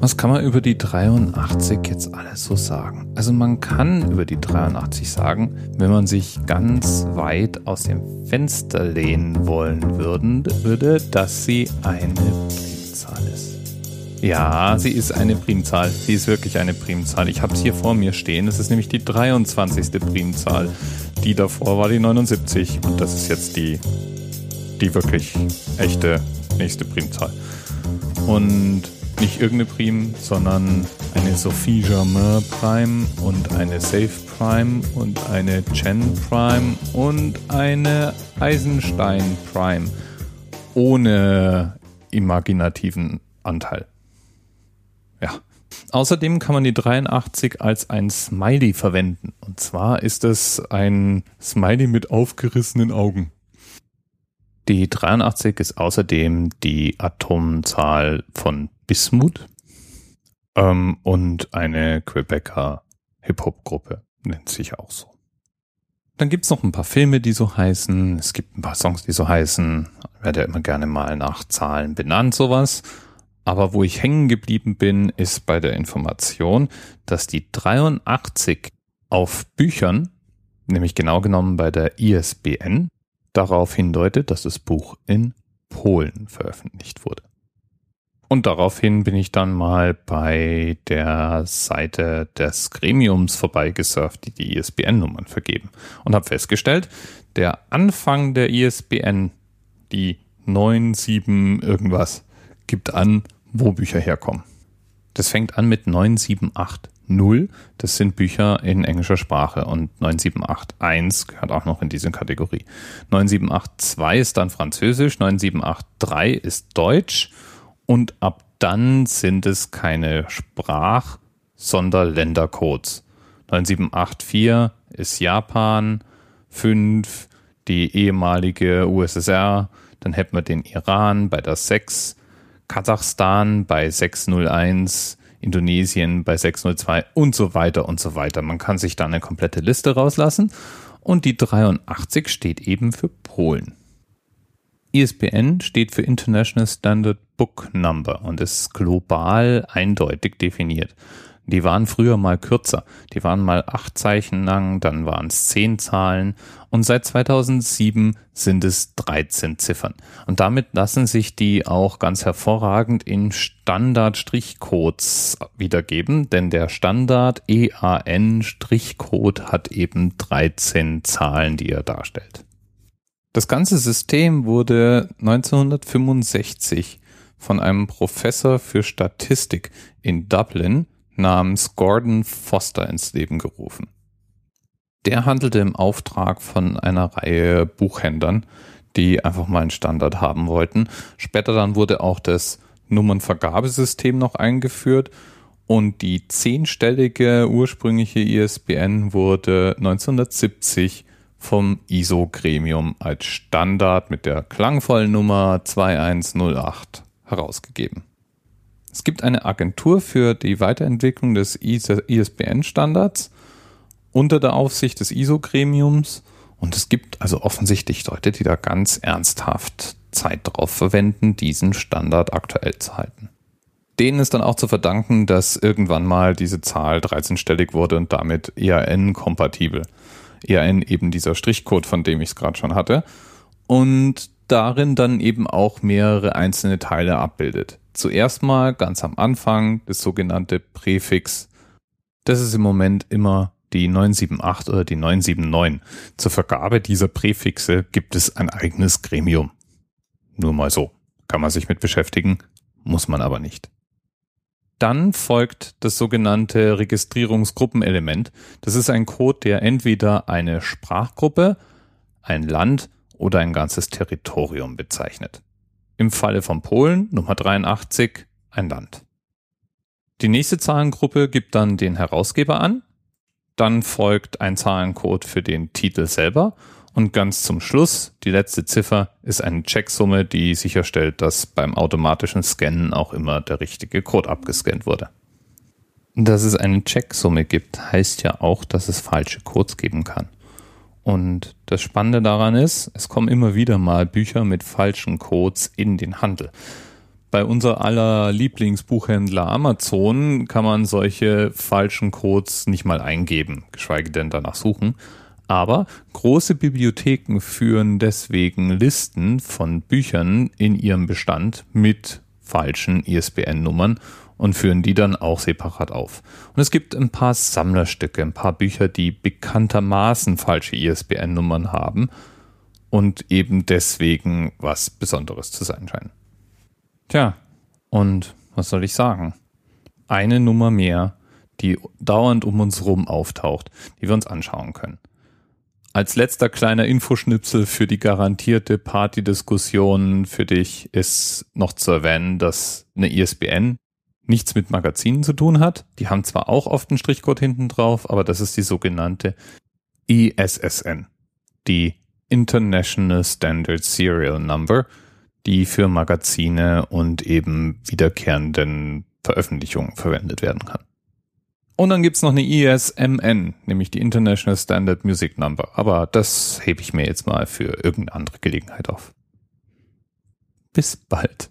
Was kann man über die 83 jetzt alles so sagen? Also man kann über die 83 sagen, wenn man sich ganz weit aus dem Fenster lehnen wollen würden, würde, dass sie eine Primzahl ist. Ja, sie ist eine Primzahl. Sie ist wirklich eine Primzahl. Ich habe es hier vor mir stehen. Es ist nämlich die 23. Primzahl. Die davor war die 79 und das ist jetzt die, die wirklich echte nächste Primzahl. Und nicht irgendeine Prim, sondern eine Sophie Germain Prime und eine Safe Prime und eine Chen Prime und eine Eisenstein Prime ohne imaginativen Anteil. Ja. Außerdem kann man die 83 als ein Smiley verwenden. Und zwar ist es ein Smiley mit aufgerissenen Augen. Die 83 ist außerdem die Atomzahl von Bismuth ähm, und eine Quebecer Hip-Hop-Gruppe, nennt sich auch so. Dann gibt's noch ein paar Filme, die so heißen. Es gibt ein paar Songs, die so heißen. Ich werde ja immer gerne mal nach Zahlen benannt, sowas. Aber wo ich hängen geblieben bin, ist bei der Information, dass die 83 auf Büchern, nämlich genau genommen bei der ISBN, darauf hindeutet, dass das Buch in Polen veröffentlicht wurde. Und daraufhin bin ich dann mal bei der Seite des Gremiums vorbeigesurft, die die ISBN-Nummern vergeben. Und habe festgestellt, der Anfang der ISBN, die 97 irgendwas, gibt an, wo Bücher herkommen. Das fängt an mit 9780. Das sind Bücher in englischer Sprache und 9781 gehört auch noch in diese Kategorie. 9782 ist dann Französisch, 9783 ist Deutsch und ab dann sind es keine Sprach-, sondern Ländercodes. 9784 ist Japan, 5 die ehemalige USSR, dann hätten wir den Iran bei der 6, Kasachstan bei 601, Indonesien bei 602 und so weiter und so weiter. Man kann sich da eine komplette Liste rauslassen und die 83 steht eben für Polen. ISBN steht für International Standard Book Number und ist global eindeutig definiert. Die waren früher mal kürzer. Die waren mal acht Zeichen lang, dann waren es zehn Zahlen und seit 2007 sind es 13 Ziffern. Und damit lassen sich die auch ganz hervorragend in Standard-Strichcodes wiedergeben, denn der Standard EAN-Strichcode hat eben 13 Zahlen, die er darstellt. Das ganze System wurde 1965 von einem Professor für Statistik in Dublin namens Gordon Foster ins Leben gerufen. Der handelte im Auftrag von einer Reihe Buchhändlern, die einfach mal einen Standard haben wollten. Später dann wurde auch das Nummernvergabesystem noch eingeführt und die zehnstellige ursprüngliche ISBN wurde 1970 vom ISO-Gremium als Standard mit der klangvollen Nummer 2108 herausgegeben. Es gibt eine Agentur für die Weiterentwicklung des ISBN-Standards unter der Aufsicht des ISO-Gremiums und es gibt also offensichtlich Leute, die da ganz ernsthaft Zeit darauf verwenden, diesen Standard aktuell zu halten. Denen ist dann auch zu verdanken, dass irgendwann mal diese Zahl 13-stellig wurde und damit EAN-kompatibel. EAN eben dieser Strichcode, von dem ich es gerade schon hatte. Und darin dann eben auch mehrere einzelne Teile abbildet. Zuerst mal ganz am Anfang das sogenannte Präfix. Das ist im Moment immer die 978 oder die 979. Zur Vergabe dieser Präfixe gibt es ein eigenes Gremium. Nur mal so. Kann man sich mit beschäftigen, muss man aber nicht. Dann folgt das sogenannte Registrierungsgruppenelement. Das ist ein Code, der entweder eine Sprachgruppe, ein Land oder ein ganzes Territorium bezeichnet. Im Falle von Polen Nummer 83 ein Land. Die nächste Zahlengruppe gibt dann den Herausgeber an. Dann folgt ein Zahlencode für den Titel selber und ganz zum Schluss, die letzte Ziffer ist eine Checksumme, die sicherstellt, dass beim automatischen Scannen auch immer der richtige Code abgescannt wurde. Dass es eine Checksumme gibt, heißt ja auch, dass es falsche Codes geben kann. Und das Spannende daran ist, es kommen immer wieder mal Bücher mit falschen Codes in den Handel. bei unser aller Lieblingsbuchhändler Amazon kann man solche falschen Codes nicht mal eingeben, geschweige denn danach suchen. Aber große Bibliotheken führen deswegen Listen von Büchern in ihrem Bestand mit falschen ISBN-Nummern und führen die dann auch separat auf. Und es gibt ein paar Sammlerstücke, ein paar Bücher, die bekanntermaßen falsche ISBN-Nummern haben und eben deswegen was Besonderes zu sein scheinen. Tja, und was soll ich sagen? Eine Nummer mehr, die dauernd um uns rum auftaucht, die wir uns anschauen können. Als letzter kleiner Infoschnipsel für die garantierte Partydiskussion für dich ist noch zu erwähnen, dass eine ISBN nichts mit Magazinen zu tun hat. Die haben zwar auch oft einen Strichcode hinten drauf, aber das ist die sogenannte ISSN, die International Standard Serial Number die für Magazine und eben wiederkehrenden Veröffentlichungen verwendet werden kann. Und dann gibt's noch eine ISMN, nämlich die International Standard Music Number. Aber das hebe ich mir jetzt mal für irgendeine andere Gelegenheit auf. Bis bald.